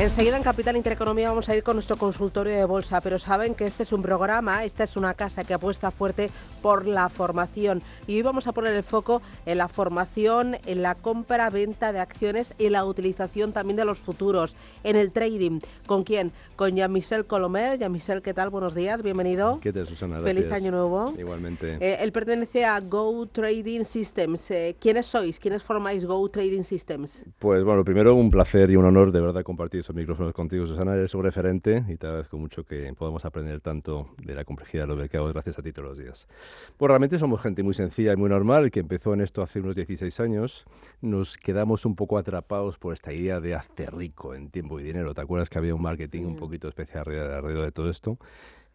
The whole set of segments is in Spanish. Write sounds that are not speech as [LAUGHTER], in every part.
Enseguida en Capital Intereconomía vamos a ir con nuestro consultorio de bolsa, pero saben que este es un programa, esta es una casa que apuesta fuerte por la formación y hoy vamos a poner el foco en la formación, en la compra, venta de acciones y la utilización también de los futuros, en el trading. ¿Con quién? Con Jean-Michel Colomer. Jean-Michel, ¿qué tal? Buenos días, bienvenido. ¿Qué tal, Susana? Feliz año nuevo. Igualmente. Eh, él pertenece a Go Trading Systems. Eh, ¿Quiénes sois? ¿Quiénes formáis Go Trading Systems? Pues bueno, primero un placer y un honor de verdad compartir esos micrófonos contigo, Susana. Eres un referente y te agradezco mucho que podamos aprender tanto de la complejidad de los mercados gracias a ti todos los días. Pues realmente somos gente muy sencilla y muy normal que empezó en esto hace unos 16 años. Nos quedamos un poco atrapados por esta idea de hacer rico en tiempo y dinero. ¿Te acuerdas que había un marketing un poquito especial alrededor de todo esto?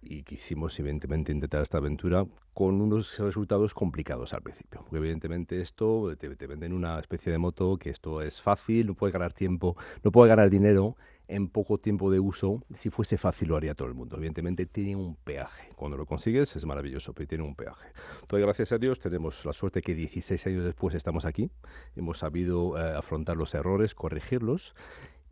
y quisimos evidentemente intentar esta aventura con unos resultados complicados al principio. Porque evidentemente esto te, te, venden una especie de moto que esto es fácil, no puedes ganar tiempo, no puedes ganar dinero en poco tiempo de uso. Si fuese fácil lo haría todo el mundo. Evidentemente tiene un peaje. Cuando lo consigues es maravilloso, pero tiene un peaje. Entonces gracias a Dios tenemos la suerte que 16 años después estamos aquí. Hemos sabido eh, afrontar los errores, corregirlos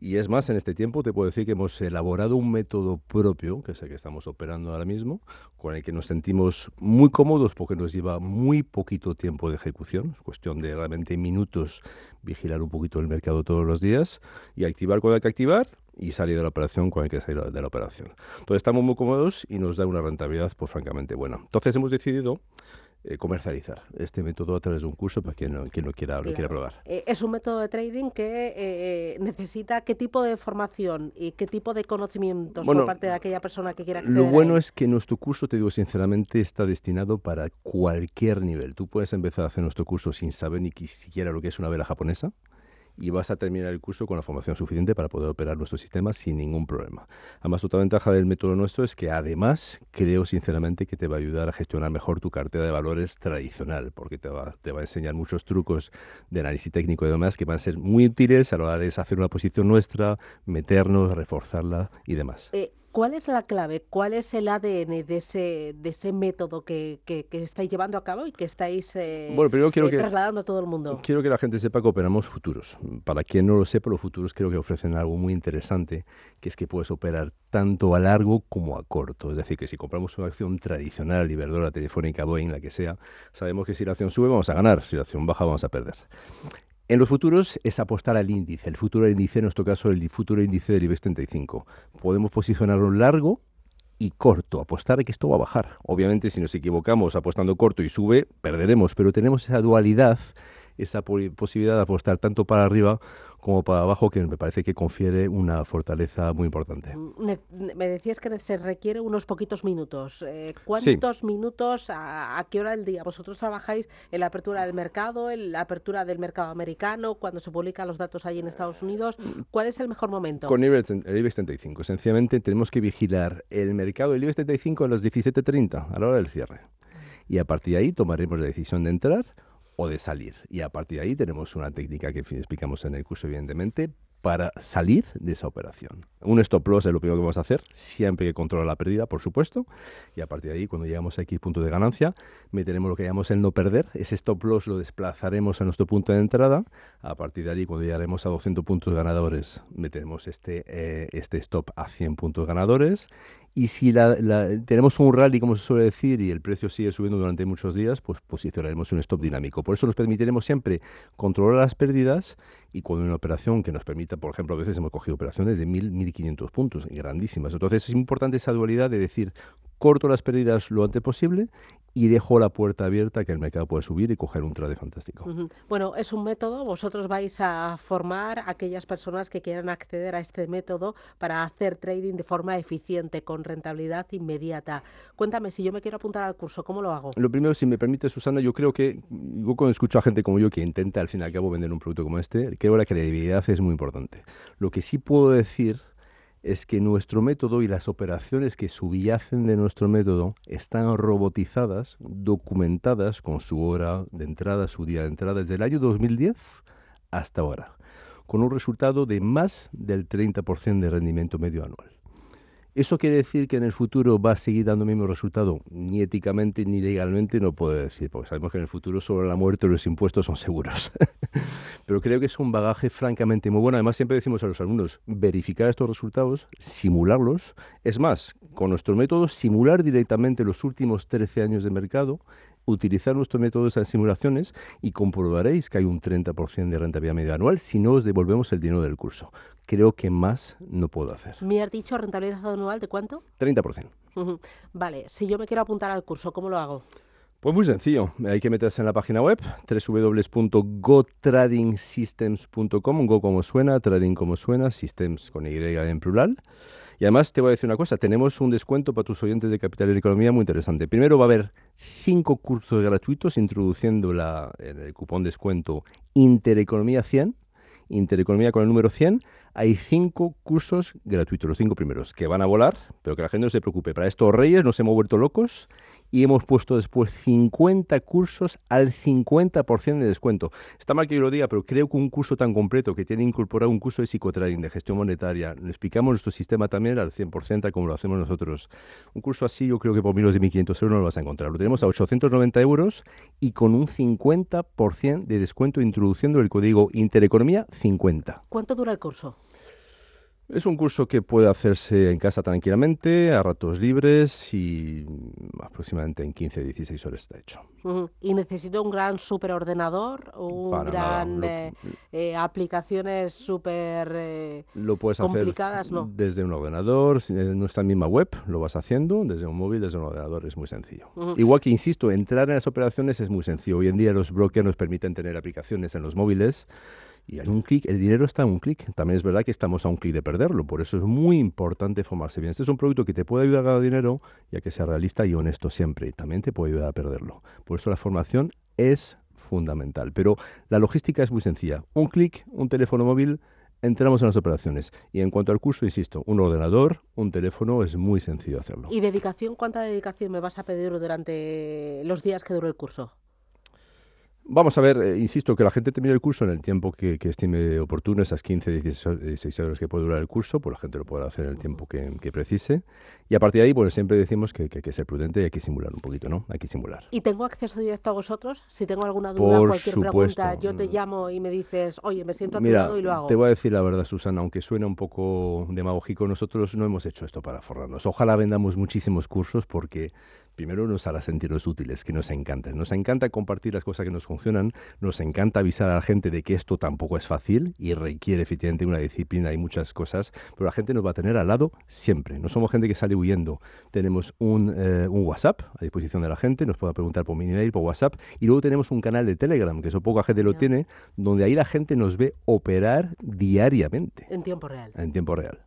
y es más, en este tiempo te puedo decir que hemos elaborado un método propio, que es el que estamos operando ahora mismo, con el que nos sentimos muy cómodos porque nos lleva muy poquito tiempo de ejecución, es cuestión de realmente minutos vigilar un poquito el mercado todos los días y activar cuando hay que activar y salir de la operación cuando hay que salir de la operación. Entonces estamos muy cómodos y nos da una rentabilidad pues francamente buena. Entonces hemos decidido eh, comercializar este método a través de un curso para quien, no, quien lo, quiera, lo quiera probar. Eh, es un método de trading que eh, necesita qué tipo de formación y qué tipo de conocimientos por parte de aquella persona que quiera acceder Lo bueno es que nuestro curso, te digo sinceramente, está destinado para cualquier nivel. Tú puedes empezar a hacer nuestro curso sin saber ni siquiera lo que es una vela japonesa y vas a terminar el curso con la formación suficiente para poder operar nuestro sistema sin ningún problema. Además, otra ventaja del método nuestro es que además creo sinceramente que te va a ayudar a gestionar mejor tu cartera de valores tradicional, porque te va, te va a enseñar muchos trucos de análisis técnico y demás que van a ser muy útiles a la hora de deshacer una posición nuestra, meternos, reforzarla y demás. Eh, ¿Cuál es la clave? ¿Cuál es el ADN de ese, de ese método que, que, estáis llevando a cabo y que estáis eh, eh, trasladando a todo el mundo? Quiero que la gente sepa que operamos futuros. Para quien no lo sepa, los futuros creo que ofrecen algo muy interesante, que es que puedes operar tanto a largo como a corto. Es decir, que si compramos una acción tradicional, Iberdrola, Telefónica, Boeing, la que sea, sabemos que si la acción sube vamos a ganar, si la acción baja vamos a perder. En los futuros es apostar al índice, el futuro índice, en nuestro caso el futuro índice del IBEX 35. Podemos posicionarlo largo y corto, apostar a que esto va a bajar. Obviamente si nos equivocamos apostando corto y sube, perderemos, pero tenemos esa dualidad, esa posibilidad de apostar tanto para arriba como para abajo, que me parece que confiere una fortaleza muy importante. Mm, me decías que se requiere unos poquitos minutos. Eh, ¿Cuántos minutos, a, qué hora del día? ¿Vosotros trabajáis en la apertura del mercado, en la apertura del mercado americano, cuando se publican los datos allí en Estados Unidos? ¿Cuál es el mejor momento? Con el IBEX 35. Sencillamente tenemos que vigilar el mercado del IBEX 35 a las 17.30, a la hora del cierre. Y a partir de ahí tomaremos la decisión de entrar o de salir. Y a partir de ahí tenemos una técnica que explicamos en el curso, evidentemente, para salir de esa operación. Un stop loss es lo primero que vamos a hacer, siempre que controla la pérdida, por supuesto, y a partir de ahí, cuando llegamos a X punto de ganancia, meteremos lo que llamamos el no perder, ese stop loss lo desplazaremos a nuestro punto de entrada, a partir de ahí, cuando llegaremos a 200 puntos ganadores, meteremos este, eh, este stop a 100 puntos ganadores, y si la, tenemos un rally, como se suele decir, y el precio sigue subiendo durante muchos días, pues posicionaremos un stop dinámico. Por eso nos permitiremos siempre controlar las pérdidas y cuando una operación que nos permita, por ejemplo, a veces hemos cogido operaciones de 1.000, 1.500 puntos, grandísimas. Entonces es importante esa dualidad de decir, corto las pérdidas lo antes posible y dejo la puerta abierta que el mercado puede subir y coger un trade fantástico. Bueno, es un método, vosotros vais a formar a aquellas personas que quieran acceder a este método para hacer trading de forma eficiente, con rentabilidad inmediata. Cuéntame, si yo me quiero apuntar al curso, ¿cómo lo hago? Lo primero, si me permite, Susana, yo creo que, yo cuando escucho a gente como yo que intenta al fin y al cabo vender un producto como este, creo que la credibilidad es muy importante. Lo que sí puedo decir es que nuestro método y las operaciones que subyacen de nuestro método están robotizadas, documentadas con su hora de entrada, su día de entrada, desde el año 2010 hasta ahora, con un resultado de más del 30% de rendimiento medio anual. ¿Eso quiere decir que en el futuro va a seguir dando el mismo resultado? Ni éticamente ni legalmente no puedo decir, porque sabemos que en el futuro solo la muerte los impuestos son seguros. [LAUGHS] Pero creo que es un bagaje francamente muy bueno. Además, siempre decimos a los alumnos, verificar estos resultados, simularlos. Es más, con nuestro método, simular directamente los últimos 13 años de mercado utilizar nuestro método de simulaciones y comprobaréis que hay un 30% de rentabilidad media anual si no os devolvemos el dinero del curso. Creo que más no puedo hacer. ¿Me has dicho rentabilidad anual de cuánto? 30%. Vale, si yo me quiero apuntar al curso, ¿cómo lo hago? Pues muy sencillo, hay que meterse en la página web www.gotradingsystems.com, go como suena, trading como suena, systems con Y en plural. Y además te voy a decir una cosa, tenemos un descuento para tus oyentes de Capital y Economía muy interesante. Primero va a haber cinco cursos gratuitos introduciendo la, el cupón descuento Intereconomía 100, Intereconomía con el número 100, hay cinco cursos gratuitos, los cinco primeros, que van a volar, pero que la gente no se preocupe. Para estos reyes nos hemos vuelto locos y hemos puesto después 50 cursos al 50% de descuento. Está mal que yo lo diga, pero creo que un curso tan completo que tiene incorporado un curso de psicotrading, de gestión monetaria, explicamos nuestro sistema también al 100% como lo hacemos nosotros. Un curso así yo creo que por menos de 1.500 euros no lo vas a encontrar. Lo tenemos a 890 euros y con un 50% de descuento introduciendo el código Intereconomía 50. ¿Cuánto dura el curso? Es un curso que puede hacerse en casa tranquilamente, a ratos libres y aproximadamente en 15-16 horas está hecho. ¿Y necesito un gran superordenador o un gran eh, eh, aplicaciones súper eh, Lo puedes complicadas? hacer desde un ordenador, en nuestra misma web lo vas haciendo, desde un móvil, desde un ordenador, es muy sencillo. Igual que, insisto, entrar en las operaciones es muy sencillo. Hoy en día los brokers nos permiten tener aplicaciones en los móviles y en un clic, el dinero está en un clic. También es verdad que estamos a un clic de perderlo, por eso es muy importante formarse bien. Este es un producto que te puede ayudar a ganar dinero, ya que sea realista y honesto siempre, también te puede ayudar a perderlo. Por eso la formación es fundamental. Pero la logística es muy sencilla. Un clic, un teléfono móvil, entramos en las operaciones. Y en cuanto al curso, insisto, un ordenador, un teléfono, es muy sencillo hacerlo. ¿Y dedicación? ¿Cuánta dedicación me vas a pedir durante los días que dure el curso? Vamos a ver, eh, insisto, que la gente termine el curso en el tiempo que, estime oportuno, esas 15, 16 horas que puede durar el curso, pues la gente lo puede hacer en el tiempo que, precise. Y a partir de ahí, pues siempre decimos que, hay que ser prudente y hay que simular un poquito, ¿no? Hay que simular. ¿Y tengo acceso directo a vosotros? Si tengo alguna duda, cualquier pregunta, yo te llamo y me dices, oye, me siento aturado y lo hago. Te voy a decir la verdad, Susana, aunque suena un poco demagógico, nosotros no hemos hecho esto para forrarnos. Ojalá vendamos muchísimos cursos porque primero nos hará sentirnos útiles, que nos encanta. Nos encanta compartir las cosas que nos funcionan, nos encanta avisar a la gente de que esto tampoco es fácil y requiere efectivamente una disciplina y muchas cosas, pero la gente nos va a tener al lado siempre. No somos gente que sale huyendo. Tenemos un, eh, un WhatsApp a disposición de la gente, nos puede preguntar por mi email, por WhatsApp, y luego tenemos un canal de Telegram, que eso poca gente lo tiene, donde ahí la gente nos ve operar diariamente. En tiempo real. En tiempo real.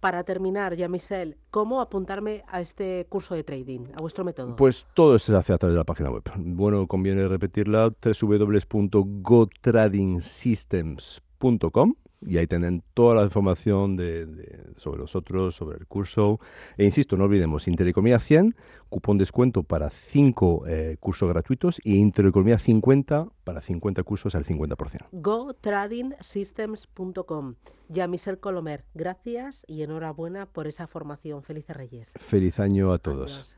Para terminar, ya Michelle, ¿cómo apuntarme a este curso de trading, a vuestro método? Pues todo se hace a través de la página web. Bueno, conviene repetirla, www.gotradingsystems.com y ahí tienen toda la información de, sobre nosotros, sobre el curso. E insisto, no olvidemos, Intereconomía 100, cupón descuento para 5 eh, cursos gratuitos y Intereconomía 50 para 50 cursos al 50%. GoTradingSystems.com. Ya Michel Colomer, gracias y enhorabuena por esa formación. Felices Reyes. Feliz año a todos.